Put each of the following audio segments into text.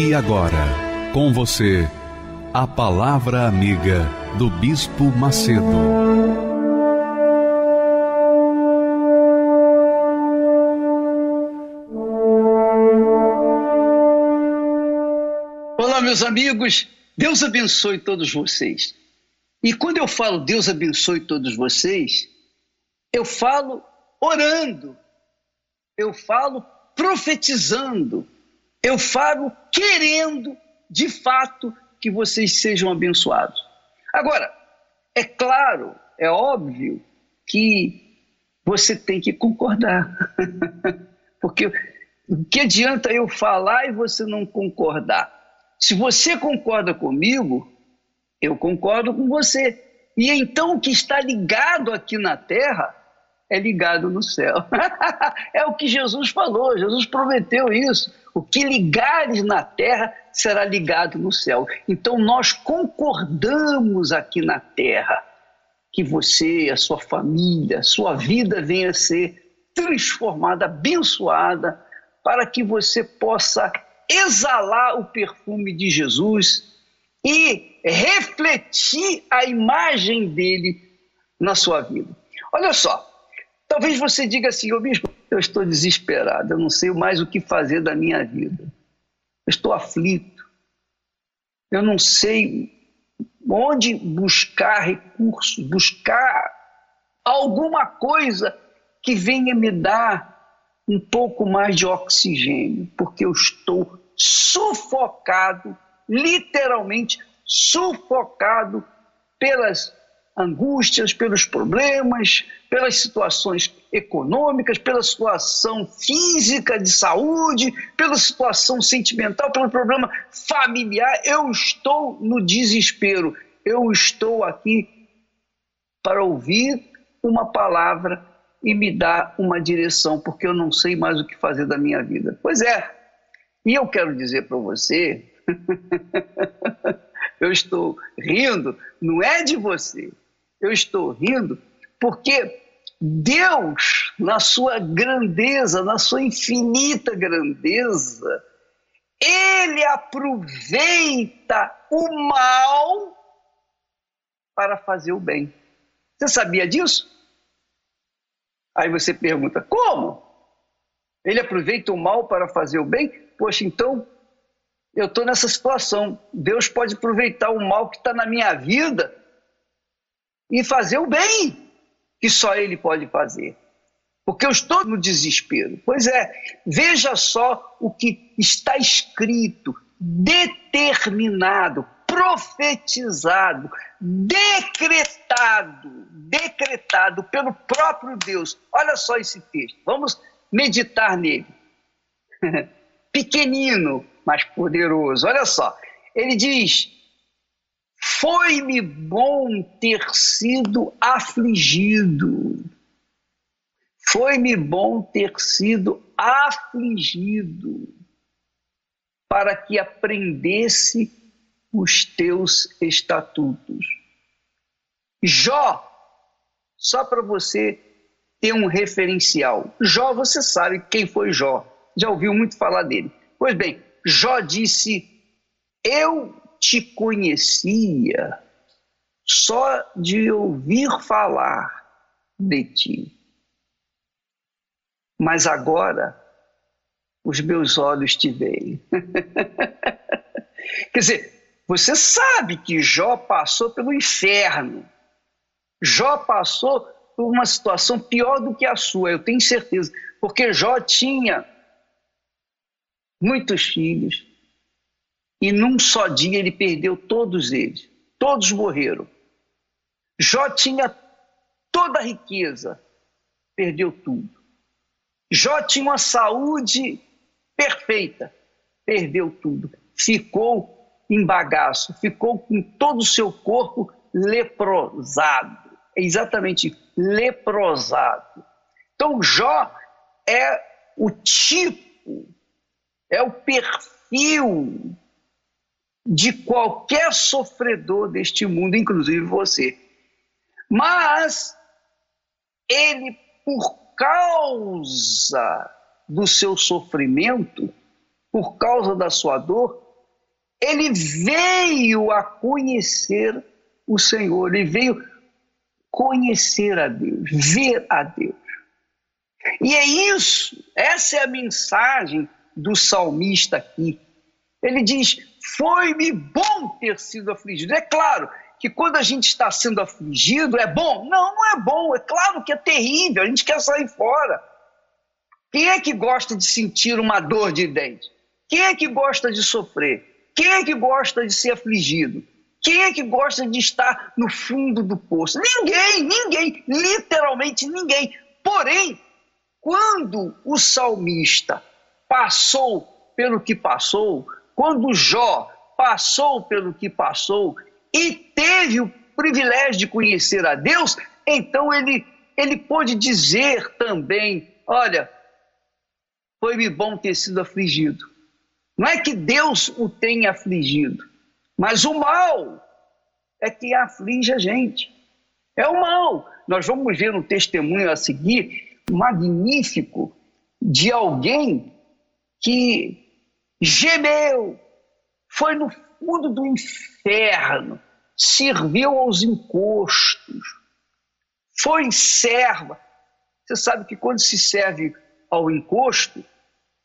E agora, com você, a Palavra Amiga do Bispo Macedo. Olá, meus amigos, Deus abençoe todos vocês. E quando eu falo Deus abençoe todos vocês, eu falo orando, eu falo profetizando, eu falo querendo de fato que vocês sejam abençoados. Agora, é claro, é óbvio que você tem que concordar. Porque o que adianta eu falar e você não concordar? Se você concorda comigo, eu concordo com você. E então o que está ligado aqui na terra é ligado no céu. é o que Jesus falou, Jesus prometeu isso. O que ligares na terra será ligado no céu. Então nós concordamos aqui na terra que você, a sua família, a sua vida venha a ser transformada, abençoada, para que você possa exalar o perfume de Jesus e refletir a imagem dele na sua vida. Olha só, talvez você diga assim, ô bispo, eu estou desesperado, eu não sei mais o que fazer da minha vida. Eu estou aflito. Eu não sei onde buscar recursos, buscar alguma coisa que venha me dar um pouco mais de oxigênio, porque eu estou sufocado, literalmente sufocado pelas angústias, pelos problemas, pelas situações econômicas, pela situação física de saúde, pela situação sentimental, pelo problema familiar. Eu estou no desespero. Eu estou aqui para ouvir uma palavra e me dar uma direção, porque eu não sei mais o que fazer da minha vida. Pois é. E eu quero dizer para você, eu estou rindo, não é de você, eu estou rindo porque Deus, na sua grandeza, na sua infinita grandeza, ele aproveita o mal para fazer o bem. Você sabia disso? Aí você pergunta: como? Ele aproveita o mal para fazer o bem? Poxa, então eu estou nessa situação. Deus pode aproveitar o mal que está na minha vida e fazer o bem, que só Ele pode fazer. Porque eu estou no desespero. Pois é, veja só o que está escrito, determinado, profetizado, decretado, decretado pelo próprio Deus. Olha só esse texto, vamos meditar nele. Pequenino, mas poderoso. Olha só, ele diz: foi-me bom ter sido afligido. Foi-me bom ter sido afligido, para que aprendesse os teus estatutos. Jó, só para você ter um referencial. Jó, você sabe quem foi Jó, já ouviu muito falar dele. Pois bem, Jó disse: Eu te conhecia só de ouvir falar de ti. Mas agora os meus olhos te veem. Quer dizer, você sabe que Jó passou pelo inferno. Jó passou por uma situação pior do que a sua, eu tenho certeza. Porque Jó tinha muitos filhos, e num só dia ele perdeu todos eles. Todos morreram. Jó tinha toda a riqueza, perdeu tudo. Jó tinha uma saúde perfeita, perdeu tudo. Ficou em bagaço, ficou com todo o seu corpo leprosado. É exatamente leprosado. Então, Jó é o tipo, é o perfil de qualquer sofredor deste mundo, inclusive você. Mas ele, por causa do seu sofrimento, por causa da sua dor, ele veio a conhecer o Senhor, ele veio conhecer a Deus, ver a Deus. E é isso, essa é a mensagem do salmista aqui. Ele diz: Foi-me bom ter sido afligido. É claro que quando a gente está sendo afligido, é bom? Não, não é bom. É claro que é terrível, a gente quer sair fora. Quem é que gosta de sentir uma dor de dente? Quem é que gosta de sofrer? Quem é que gosta de ser afligido? Quem é que gosta de estar no fundo do poço? Ninguém, ninguém, literalmente ninguém. Porém, quando o salmista passou pelo que passou, quando Jó passou pelo que passou e teve o privilégio de conhecer a Deus, então ele, ele pôde dizer também: Olha, foi-me bom ter sido afligido. Não é que Deus o tenha afligido, mas o mal é que aflige a gente. É o mal. Nós vamos ver no testemunho a seguir magnífico de alguém que gemeu, foi no fundo do inferno, serviu aos encostos, foi serva. Você sabe que quando se serve ao encosto,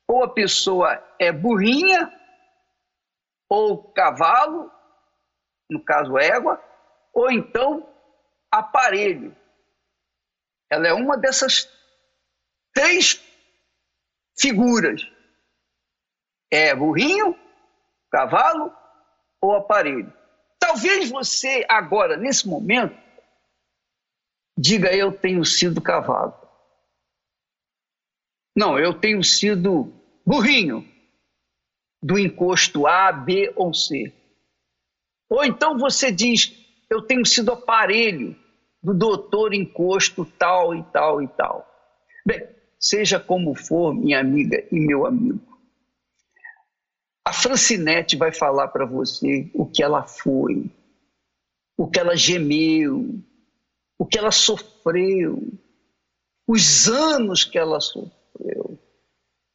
ou a pessoa é burrinha, ou cavalo, no caso égua, ou então aparelho. Ela é uma dessas três figuras. É burrinho, cavalo ou aparelho. Talvez você agora, nesse momento, diga eu tenho sido cavalo. Não, eu tenho sido burrinho do encosto A, B ou C. Ou então você diz, eu tenho sido aparelho do doutor encosto tal e tal e tal. Bem, seja como for, minha amiga e meu amigo, a Francinete vai falar para você o que ela foi, o que ela gemeu, o que ela sofreu, os anos que ela sofreu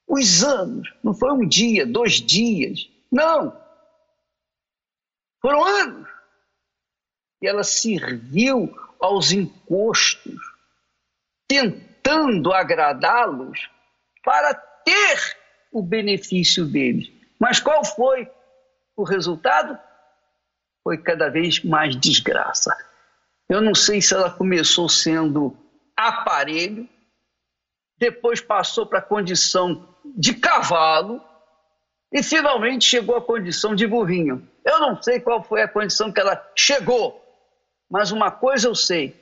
os anos. Não foi um dia, dois dias. Não. Foram anos. E ela serviu aos encostos, tentando agradá-los para ter o benefício deles. Mas qual foi o resultado? Foi cada vez mais desgraça. Eu não sei se ela começou sendo aparelho, depois passou para a condição de cavalo e finalmente chegou à condição de burrinho. Eu não sei qual foi a condição que ela chegou, mas uma coisa eu sei: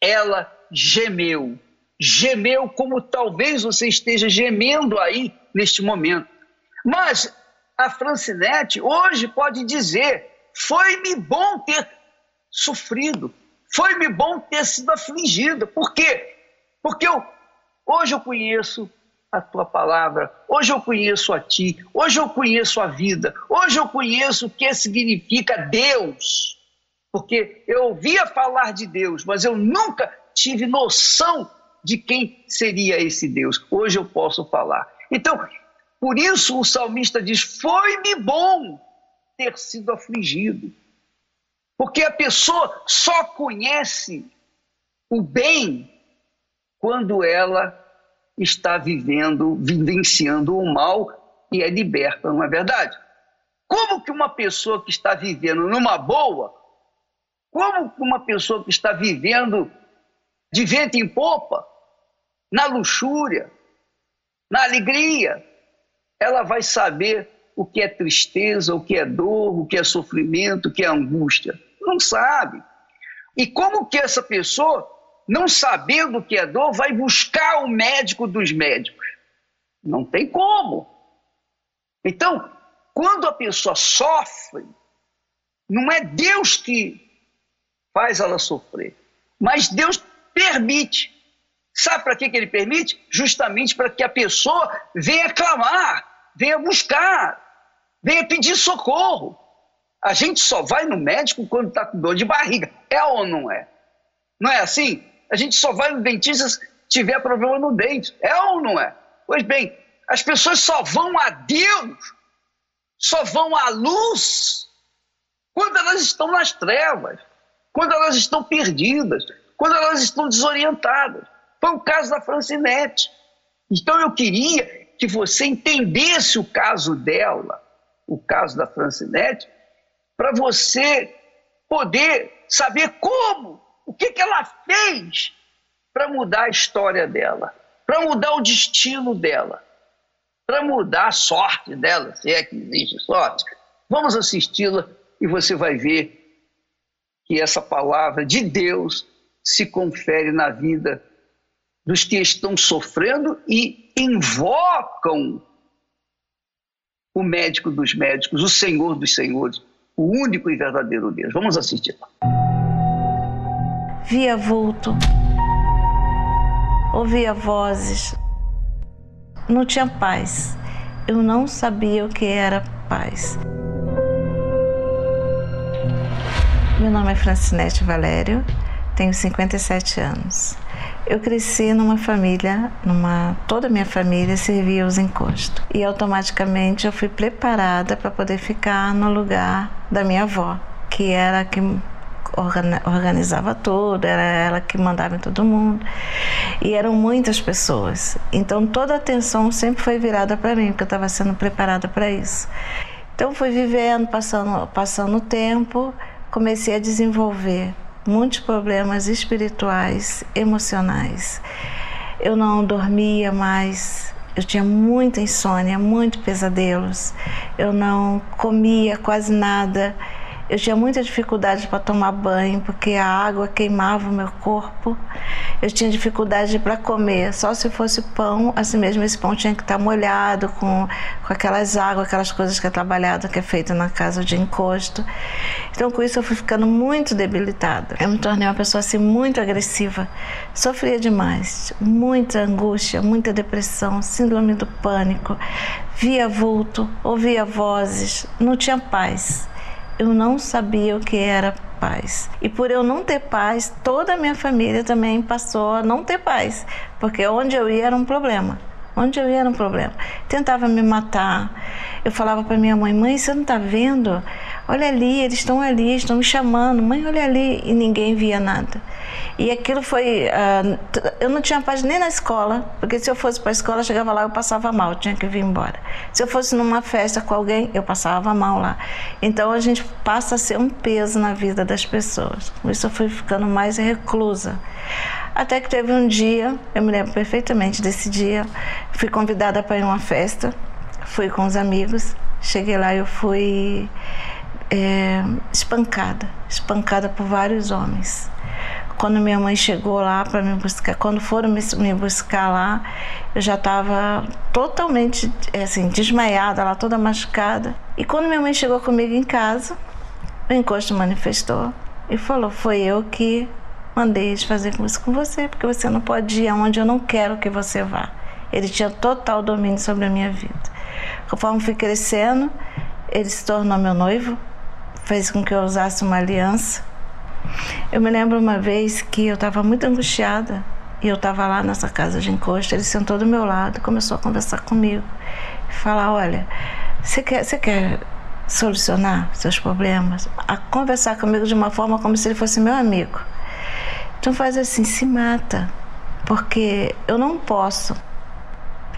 ela gemeu. Gemeu como talvez você esteja gemendo aí neste momento. Mas a Francinete hoje pode dizer: foi-me bom ter sofrido, foi-me bom ter sido afligido. Por quê? Porque eu, hoje eu conheço a tua palavra. Hoje eu conheço a ti, hoje eu conheço a vida, hoje eu conheço o que significa Deus. Porque eu ouvia falar de Deus, mas eu nunca tive noção de quem seria esse Deus. Hoje eu posso falar. Então, por isso o salmista diz: Foi-me bom ter sido afligido. Porque a pessoa só conhece o bem quando ela está vivendo, vivenciando o mal e é liberta, não é verdade? Como que uma pessoa que está vivendo numa boa, como que uma pessoa que está vivendo de vento em popa, na luxúria, na alegria, ela vai saber o que é tristeza, o que é dor, o que é sofrimento, o que é angústia? Não sabe. E como que essa pessoa não sabendo o que é dor, vai buscar o médico dos médicos. Não tem como. Então, quando a pessoa sofre, não é Deus que faz ela sofrer, mas Deus permite. Sabe para que, que ele permite? Justamente para que a pessoa venha clamar, venha buscar, venha pedir socorro. A gente só vai no médico quando está com dor de barriga. É ou não é? Não é assim? A gente só vai no dentista se tiver problema no dente. É ou não é? Pois bem, as pessoas só vão a Deus, só vão à luz quando elas estão nas trevas, quando elas estão perdidas, quando elas estão desorientadas. Foi o caso da Francinete. Então eu queria que você entendesse o caso dela, o caso da Francinete, para você poder saber como, o que, que ela fez para mudar a história dela, para mudar o destino dela, para mudar a sorte dela, se é que existe sorte. Vamos assisti-la e você vai ver que essa palavra de Deus se confere na vida dos que estão sofrendo e invocam o médico dos médicos, o Senhor dos senhores, o único e verdadeiro Deus. Vamos assistir. Via vulto, ouvia vozes, não tinha paz. Eu não sabia o que era paz. Meu nome é Francinete Valério, tenho 57 anos. Eu cresci numa família, numa toda a minha família servia os encostos. E automaticamente eu fui preparada para poder ficar no lugar da minha avó, que era a que organizava tudo, era ela que mandava em todo mundo. E eram muitas pessoas. Então toda a atenção sempre foi virada para mim, porque eu estava sendo preparada para isso. Então fui vivendo, passando, passando o tempo, comecei a desenvolver muitos problemas espirituais, emocionais. Eu não dormia mais, eu tinha muita insônia, muitos pesadelos. Eu não comia quase nada. Eu tinha muita dificuldade para tomar banho porque a água queimava o meu corpo. Eu tinha dificuldade para comer, só se fosse pão, assim mesmo esse pão tinha que estar tá molhado com, com aquelas águas, aquelas coisas que é trabalhado, que é feito na casa de encosto. Então com isso eu fui ficando muito debilitada. Eu me tornei uma pessoa assim muito agressiva. Sofria demais, muita angústia, muita depressão, síndrome do pânico, via vulto, ouvia vozes, não tinha paz eu não sabia o que era paz. E por eu não ter paz, toda a minha família também passou a não ter paz, porque onde eu ia era um problema. Onde eu ia era um problema. Tentava me matar. Eu falava para minha mãe: mãe, você não está vendo? Olha ali, eles estão ali, estão me chamando. Mãe, olha ali. E ninguém via nada. E aquilo foi. Uh, eu não tinha paz nem na escola, porque se eu fosse para a escola, eu chegava lá eu passava mal, tinha que vir embora. Se eu fosse numa festa com alguém, eu passava mal lá. Então a gente passa a ser um peso na vida das pessoas. Com isso eu fui ficando mais reclusa. Até que teve um dia, eu me lembro perfeitamente desse dia, fui convidada para ir a uma festa, fui com os amigos, cheguei lá eu fui é, espancada, espancada por vários homens. Quando minha mãe chegou lá para me buscar, quando foram me, me buscar lá, eu já estava totalmente assim, desmaiada, lá toda machucada. E quando minha mãe chegou comigo em casa, o encosto manifestou e falou: Foi eu que mandei eles fazer isso com você, porque você não pode ir aonde eu não quero que você vá. Ele tinha total domínio sobre a minha vida. Conforme fui crescendo, ele se tornou meu noivo, fez com que eu usasse uma aliança eu me lembro uma vez que eu estava muito angustiada e eu estava lá nessa casa de encosto. Ele sentou do meu lado, começou a conversar comigo, falar: Olha, você quer, você quer solucionar seus problemas? A conversar comigo de uma forma como se ele fosse meu amigo. Então faz assim: se mata, porque eu não posso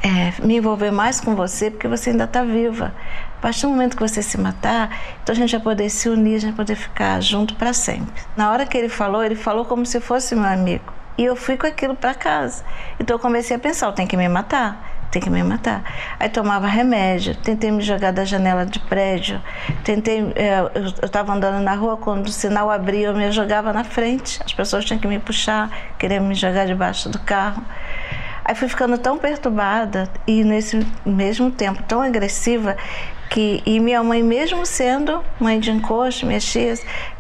é, me envolver mais com você porque você ainda está viva. A partir do momento que você se matar, então a gente vai poder se unir, a gente vai poder ficar junto para sempre. Na hora que ele falou, ele falou como se fosse meu amigo. E eu fui com aquilo para casa. Então eu comecei a pensar, tenho que me matar tem que me matar. Aí tomava remédio, tentei me jogar da janela de prédio, tentei, é, eu estava andando na rua, quando o sinal abria, eu me jogava na frente, as pessoas tinham que me puxar, queriam me jogar debaixo do carro. Aí fui ficando tão perturbada e nesse mesmo tempo tão agressiva que e minha mãe mesmo sendo mãe de encosto, minhas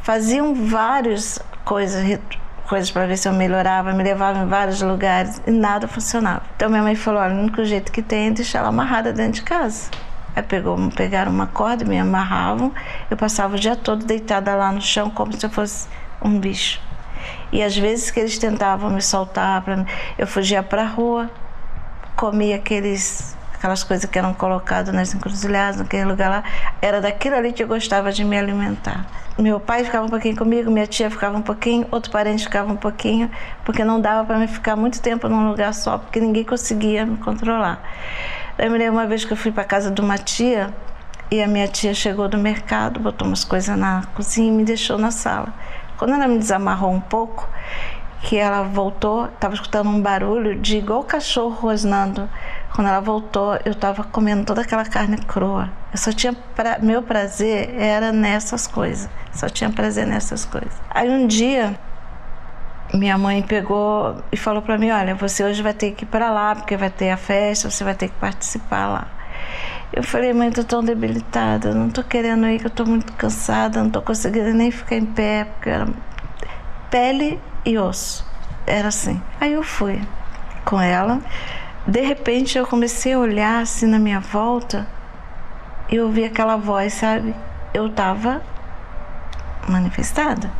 faziam várias coisas coisas para ver se eu melhorava, me levavam em vários lugares e nada funcionava. Então minha mãe falou: olha, o único jeito que tem é deixar ela amarrada dentro de casa. Aí pegou, pegaram uma corda, me amarravam, eu passava o dia todo deitada lá no chão como se eu fosse um bicho. E às vezes que eles tentavam me soltar, eu fugia para a rua, comia aqueles aquelas coisas que eram colocadas nas encruzilhadas, naquele lugar lá, era daquilo ali que eu gostava de me alimentar. Meu pai ficava um pouquinho comigo, minha tia ficava um pouquinho, outro parente ficava um pouquinho, porque não dava para me ficar muito tempo num lugar só, porque ninguém conseguia me controlar. Eu me lembro uma vez que eu fui para casa de uma tia e a minha tia chegou do mercado, botou umas coisas na cozinha e me deixou na sala. Quando ela me desamarrou um pouco, que ela voltou, estava escutando um barulho de igual cachorro rosnando. Quando ela voltou, eu estava comendo toda aquela carne crua. Eu só tinha pra... meu prazer era nessas coisas. Só tinha prazer nessas coisas. Aí um dia minha mãe pegou e falou para mim, olha, você hoje vai ter que ir para lá porque vai ter a festa, você vai ter que participar lá. Eu falei, mãe, tô tão debilitada, não tô querendo ir, que eu tô muito cansada, não tô conseguindo nem ficar em pé, porque era pele e osso. Era assim. Aí eu fui com ela. De repente eu comecei a olhar assim na minha volta e ouvi aquela voz, sabe? Eu tava manifestada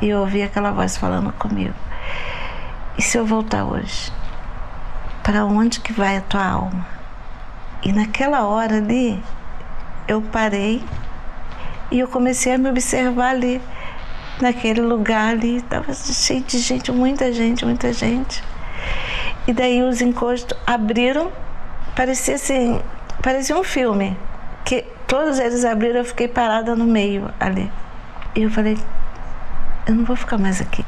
e eu ouvi aquela voz falando comigo. E se eu voltar hoje? Para onde que vai a tua alma? E naquela hora ali, eu parei e eu comecei a me observar ali, naquele lugar ali, estava cheio de gente, muita gente, muita gente. E daí os encostos abriram, parecia assim, parecia um filme, que todos eles abriram, eu fiquei parada no meio ali. E eu falei, eu não vou ficar mais aqui.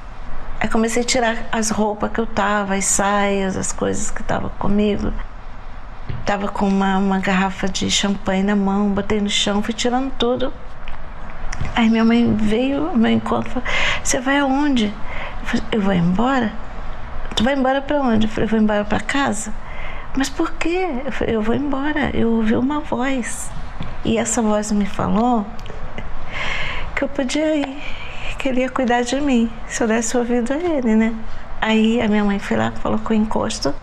Aí comecei a tirar as roupas que eu tava, as saias, as coisas que estavam comigo. Tava com uma, uma garrafa de champanhe na mão, botei no chão, fui tirando tudo. Aí minha mãe veio ao meu encontro e falou, você vai aonde? Eu, falei, eu vou embora? Vai embora para onde? Eu falei, vou embora para casa. Mas por quê? Eu falei, eu vou embora. Eu ouvi uma voz. E essa voz me falou que eu podia ir, que ele ia cuidar de mim, se eu desse ouvido a ele, né? Aí a minha mãe foi lá, falou com o encosto,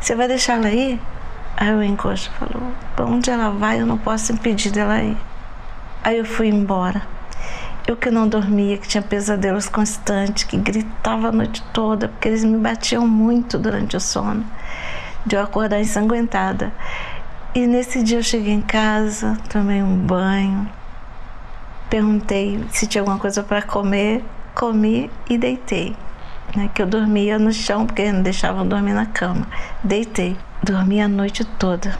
você vai deixar ela ir? Aí o encosto falou, para onde ela vai eu não posso impedir dela ir. Aí eu fui embora. Eu que não dormia, que tinha pesadelos constantes, que gritava a noite toda, porque eles me batiam muito durante o sono, de eu acordar ensanguentada. E nesse dia eu cheguei em casa, tomei um banho, perguntei se tinha alguma coisa para comer, comi e deitei. Né, que eu dormia no chão, porque não deixavam dormir na cama. Deitei, dormi a noite toda.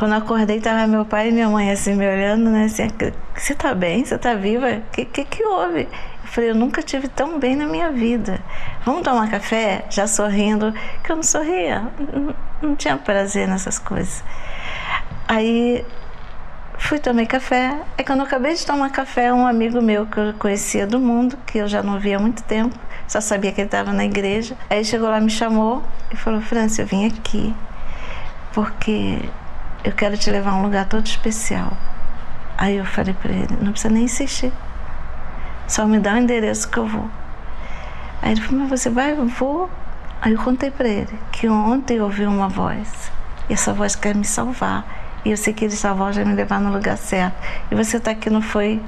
Quando acordei, tava meu pai e minha mãe assim me olhando, né? Assim, você tá bem? Você tá viva? O que, que que houve? Eu falei, eu nunca tive tão bem na minha vida. Vamos tomar café? Já sorrindo, que eu não sorria, não, não tinha prazer nessas coisas. Aí fui tomei café. Aí quando eu acabei de tomar café, um amigo meu que eu conhecia do mundo, que eu já não via há muito tempo, só sabia que ele estava na igreja. Aí chegou lá, me chamou e falou: França, eu vim aqui porque eu quero te levar a um lugar todo especial. Aí eu falei para ele, não precisa nem insistir. Só me dá o endereço que eu vou. Aí ele falou, mas você vai? Eu vou. Aí eu contei para ele que ontem eu ouvi uma voz. E essa voz quer me salvar. E eu sei que essa voz vai me levar no lugar certo. E você está aqui não foi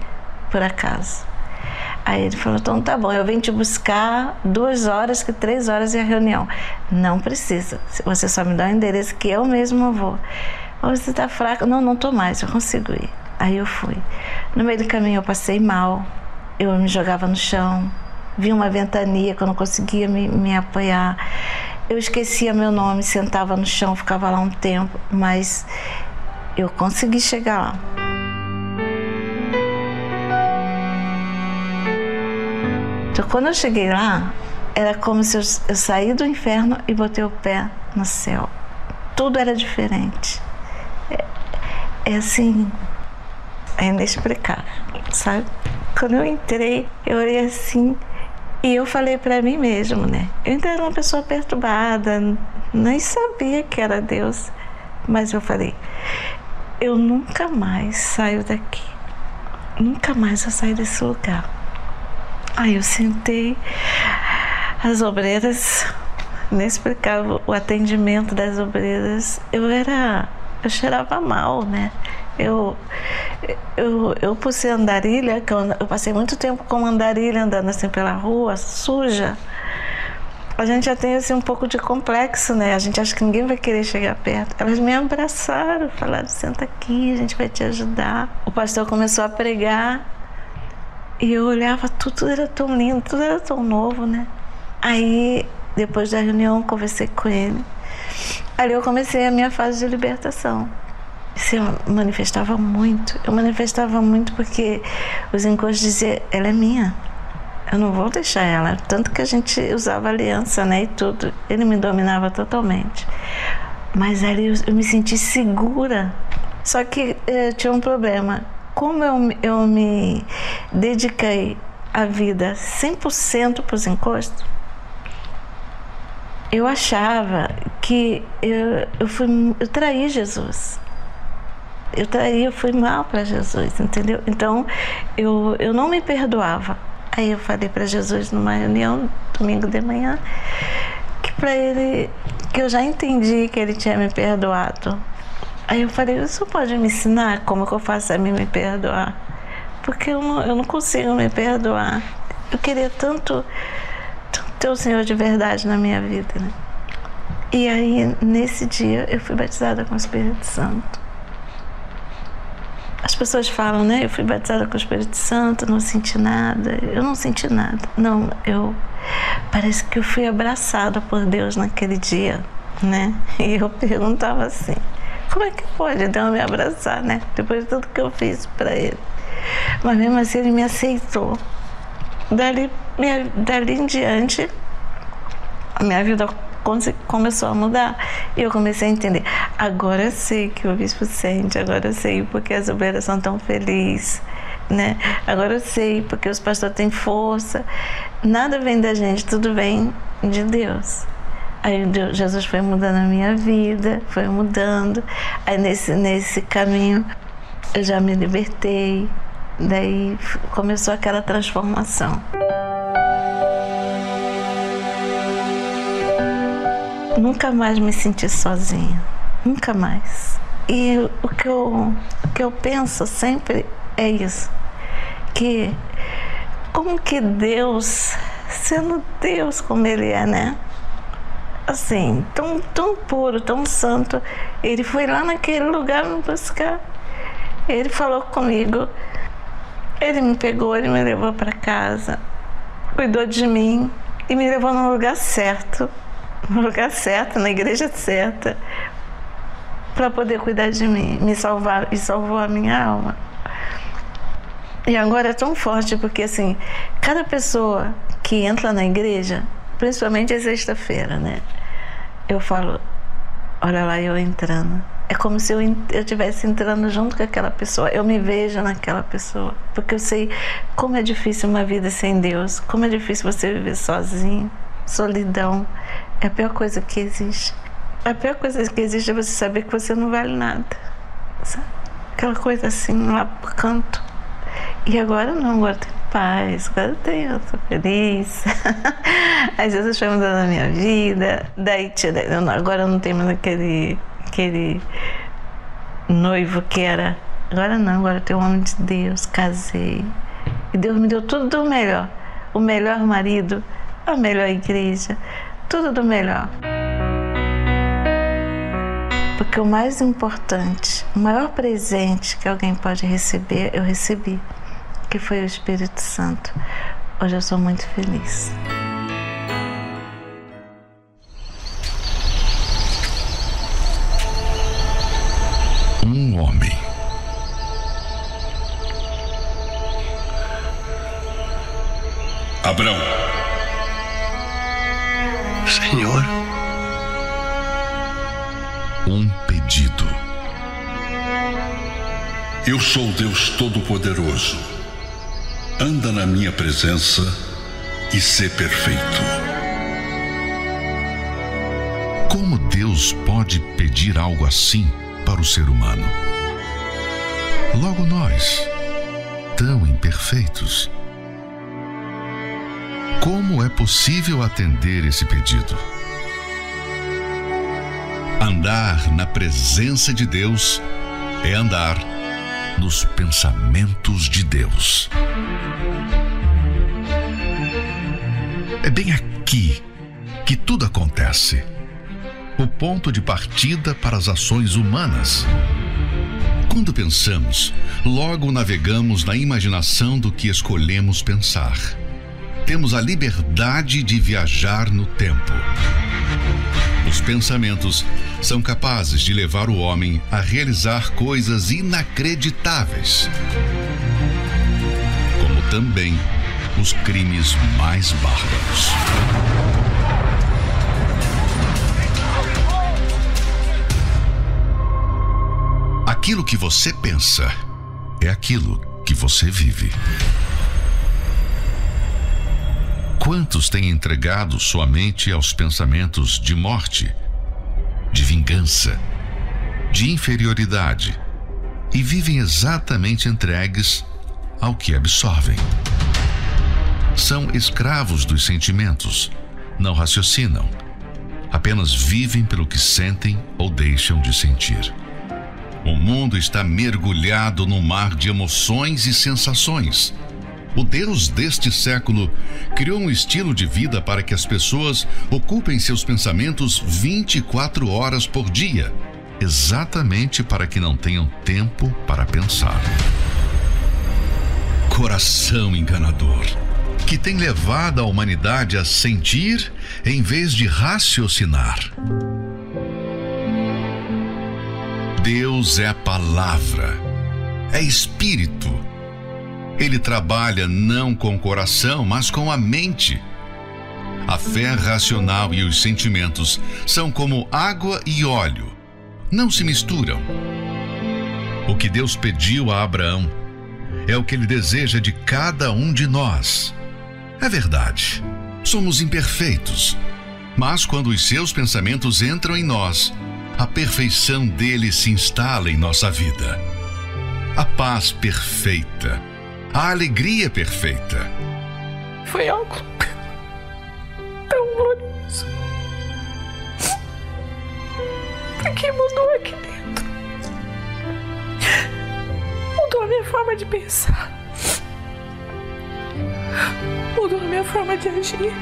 por acaso. Aí ele falou, então tá bom, eu venho te buscar duas horas, que três horas é a reunião. Não precisa, você só me dá o endereço que eu mesmo vou. Você está fraca? Não, não estou mais, eu consigo ir. Aí eu fui. No meio do caminho eu passei mal, eu me jogava no chão, vi uma ventania que eu não conseguia me, me apoiar. Eu esquecia meu nome, sentava no chão, ficava lá um tempo, mas eu consegui chegar lá. Então, quando eu cheguei lá, era como se eu, eu saí do inferno e botei o pé no céu. Tudo era diferente é assim, é inexplicável, sabe? Quando eu entrei, eu olhei assim e eu falei para mim mesmo, né? Eu ainda era uma pessoa perturbada, nem sabia que era Deus, mas eu falei: eu nunca mais saio daqui, nunca mais eu saio desse lugar. Aí eu sentei, as obreiras, nem explicava o atendimento das obreiras, eu era, eu cheirava mal, né? Eu, eu, eu por andarilha, que eu, eu passei muito tempo como andarilha andando assim pela rua, suja a gente já tem assim um pouco de complexo, né? A gente acha que ninguém vai querer chegar perto. Elas me abraçaram, falaram: senta aqui, a gente vai te ajudar. O pastor começou a pregar e eu olhava, tudo era tão lindo, tudo era tão novo, né? Aí, depois da reunião, conversei com ele. Ali eu comecei a minha fase de libertação. Se eu manifestava muito, eu manifestava muito porque os encostos diziam: ela é minha eu não vou deixar ela. Tanto que a gente usava aliança, né? E tudo. Ele me dominava totalmente. Mas ali eu, eu me senti segura. Só que eh, tinha um problema. Como eu, eu me dediquei a vida 100% para os encostos, eu achava que eu, eu, fui, eu traí Jesus. Eu traí, eu fui mal para Jesus, entendeu? Então eu, eu não me perdoava. Aí eu falei para Jesus numa reunião, domingo de manhã, que para ele, que eu já entendi que ele tinha me perdoado. Aí eu falei, você pode me ensinar como que eu faço a mim me perdoar? Porque eu não, eu não consigo me perdoar. Eu queria tanto, tanto ter o Senhor de verdade na minha vida. Né? E aí, nesse dia, eu fui batizada com o Espírito Santo. As pessoas falam, né? Eu fui batizada com o Espírito Santo, não senti nada. Eu não senti nada. Não, eu. Parece que eu fui abraçada por Deus naquele dia, né? E eu perguntava assim: como é que pode Deus me abraçar, né? Depois de tudo que eu fiz para Ele. Mas mesmo assim, Ele me aceitou. Dali, minha, dali em diante, a minha vida começou a mudar. E eu comecei a entender. Agora eu sei que o bispo sente, agora eu sei porque as obreiras são tão felizes. Né? Agora eu sei porque os pastores têm força. Nada vem da gente, tudo vem de Deus. Aí Deus, Jesus foi mudando a minha vida, foi mudando. Aí nesse, nesse caminho eu já me libertei. Daí começou aquela transformação. Nunca mais me senti sozinha, nunca mais. E o que eu, o que eu penso sempre é isso, que como que Deus, sendo Deus como Ele é, né? Assim, tão, tão puro, tão santo, Ele foi lá naquele lugar me buscar. Ele falou comigo, Ele me pegou, Ele me levou para casa, cuidou de mim e me levou no lugar certo no lugar certo, na igreja certa, para poder cuidar de mim, me salvar e salvou a minha alma. E agora é tão forte porque assim, cada pessoa que entra na igreja, principalmente a sexta-feira, né? Eu falo, olha lá eu entrando. É como se eu estivesse entrando junto com aquela pessoa. Eu me vejo naquela pessoa. Porque eu sei como é difícil uma vida sem Deus, como é difícil você viver sozinho, solidão. É a pior coisa que existe. A pior coisa que existe é você saber que você não vale nada. Sabe? Aquela coisa assim, lá pro canto. E agora não, agora tem paz, agora tem, eu tô feliz. Às vezes foi mudando a minha vida. Daí, agora não tem mais aquele, aquele noivo que era. Agora não, agora tem o homem de Deus, casei. E Deus me deu tudo do melhor. O melhor marido, a melhor igreja, tudo do melhor. Porque o mais importante, o maior presente que alguém pode receber, eu recebi, que foi o Espírito Santo. Hoje eu sou muito feliz. Um homem. Abraão. Senhor. Um pedido. Eu sou Deus Todo-Poderoso. Anda na minha presença e sê perfeito. Como Deus pode pedir algo assim para o ser humano? Logo nós, tão imperfeitos. Como é possível atender esse pedido? Andar na presença de Deus é andar nos pensamentos de Deus. É bem aqui que tudo acontece. O ponto de partida para as ações humanas. Quando pensamos, logo navegamos na imaginação do que escolhemos pensar. Temos a liberdade de viajar no tempo. Os pensamentos são capazes de levar o homem a realizar coisas inacreditáveis. Como também os crimes mais bárbaros. Aquilo que você pensa é aquilo que você vive. Quantos têm entregado sua mente aos pensamentos de morte, de vingança, de inferioridade e vivem exatamente entregues ao que absorvem? São escravos dos sentimentos, não raciocinam, apenas vivem pelo que sentem ou deixam de sentir. O mundo está mergulhado no mar de emoções e sensações. O Deus deste século criou um estilo de vida para que as pessoas ocupem seus pensamentos 24 horas por dia, exatamente para que não tenham tempo para pensar. Coração enganador que tem levado a humanidade a sentir em vez de raciocinar. Deus é palavra, é espírito. Ele trabalha não com o coração, mas com a mente. A fé racional e os sentimentos são como água e óleo, não se misturam. O que Deus pediu a Abraão é o que ele deseja de cada um de nós. É verdade, somos imperfeitos, mas quando os seus pensamentos entram em nós, a perfeição dele se instala em nossa vida. A paz perfeita, a alegria perfeita. Foi algo tão glorioso. Porque mudou aqui dentro. Mudou a minha forma de pensar mudou a minha forma de agir.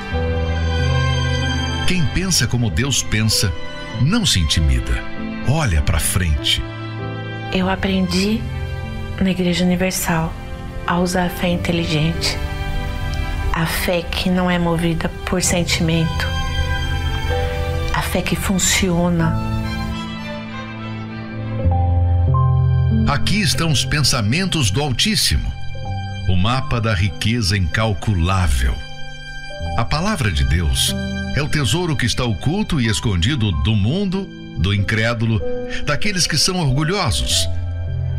Quem pensa como Deus pensa, não se intimida. Olha para frente. Eu aprendi na Igreja Universal a usar a fé inteligente. A fé que não é movida por sentimento. A fé que funciona. Aqui estão os pensamentos do Altíssimo o mapa da riqueza incalculável. A palavra de Deus é o tesouro que está oculto e escondido do mundo, do incrédulo, daqueles que são orgulhosos,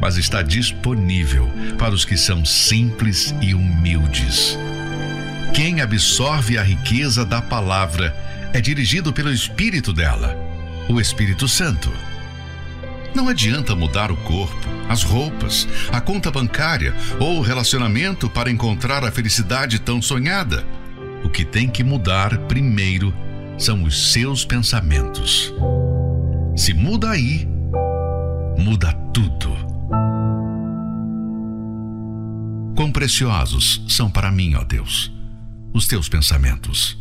mas está disponível para os que são simples e humildes. Quem absorve a riqueza da palavra é dirigido pelo Espírito dela, o Espírito Santo. Não adianta mudar o corpo, as roupas, a conta bancária ou o relacionamento para encontrar a felicidade tão sonhada. O que tem que mudar primeiro são os seus pensamentos. Se muda aí, muda tudo. Preciosos são para mim, ó Deus, os teus pensamentos.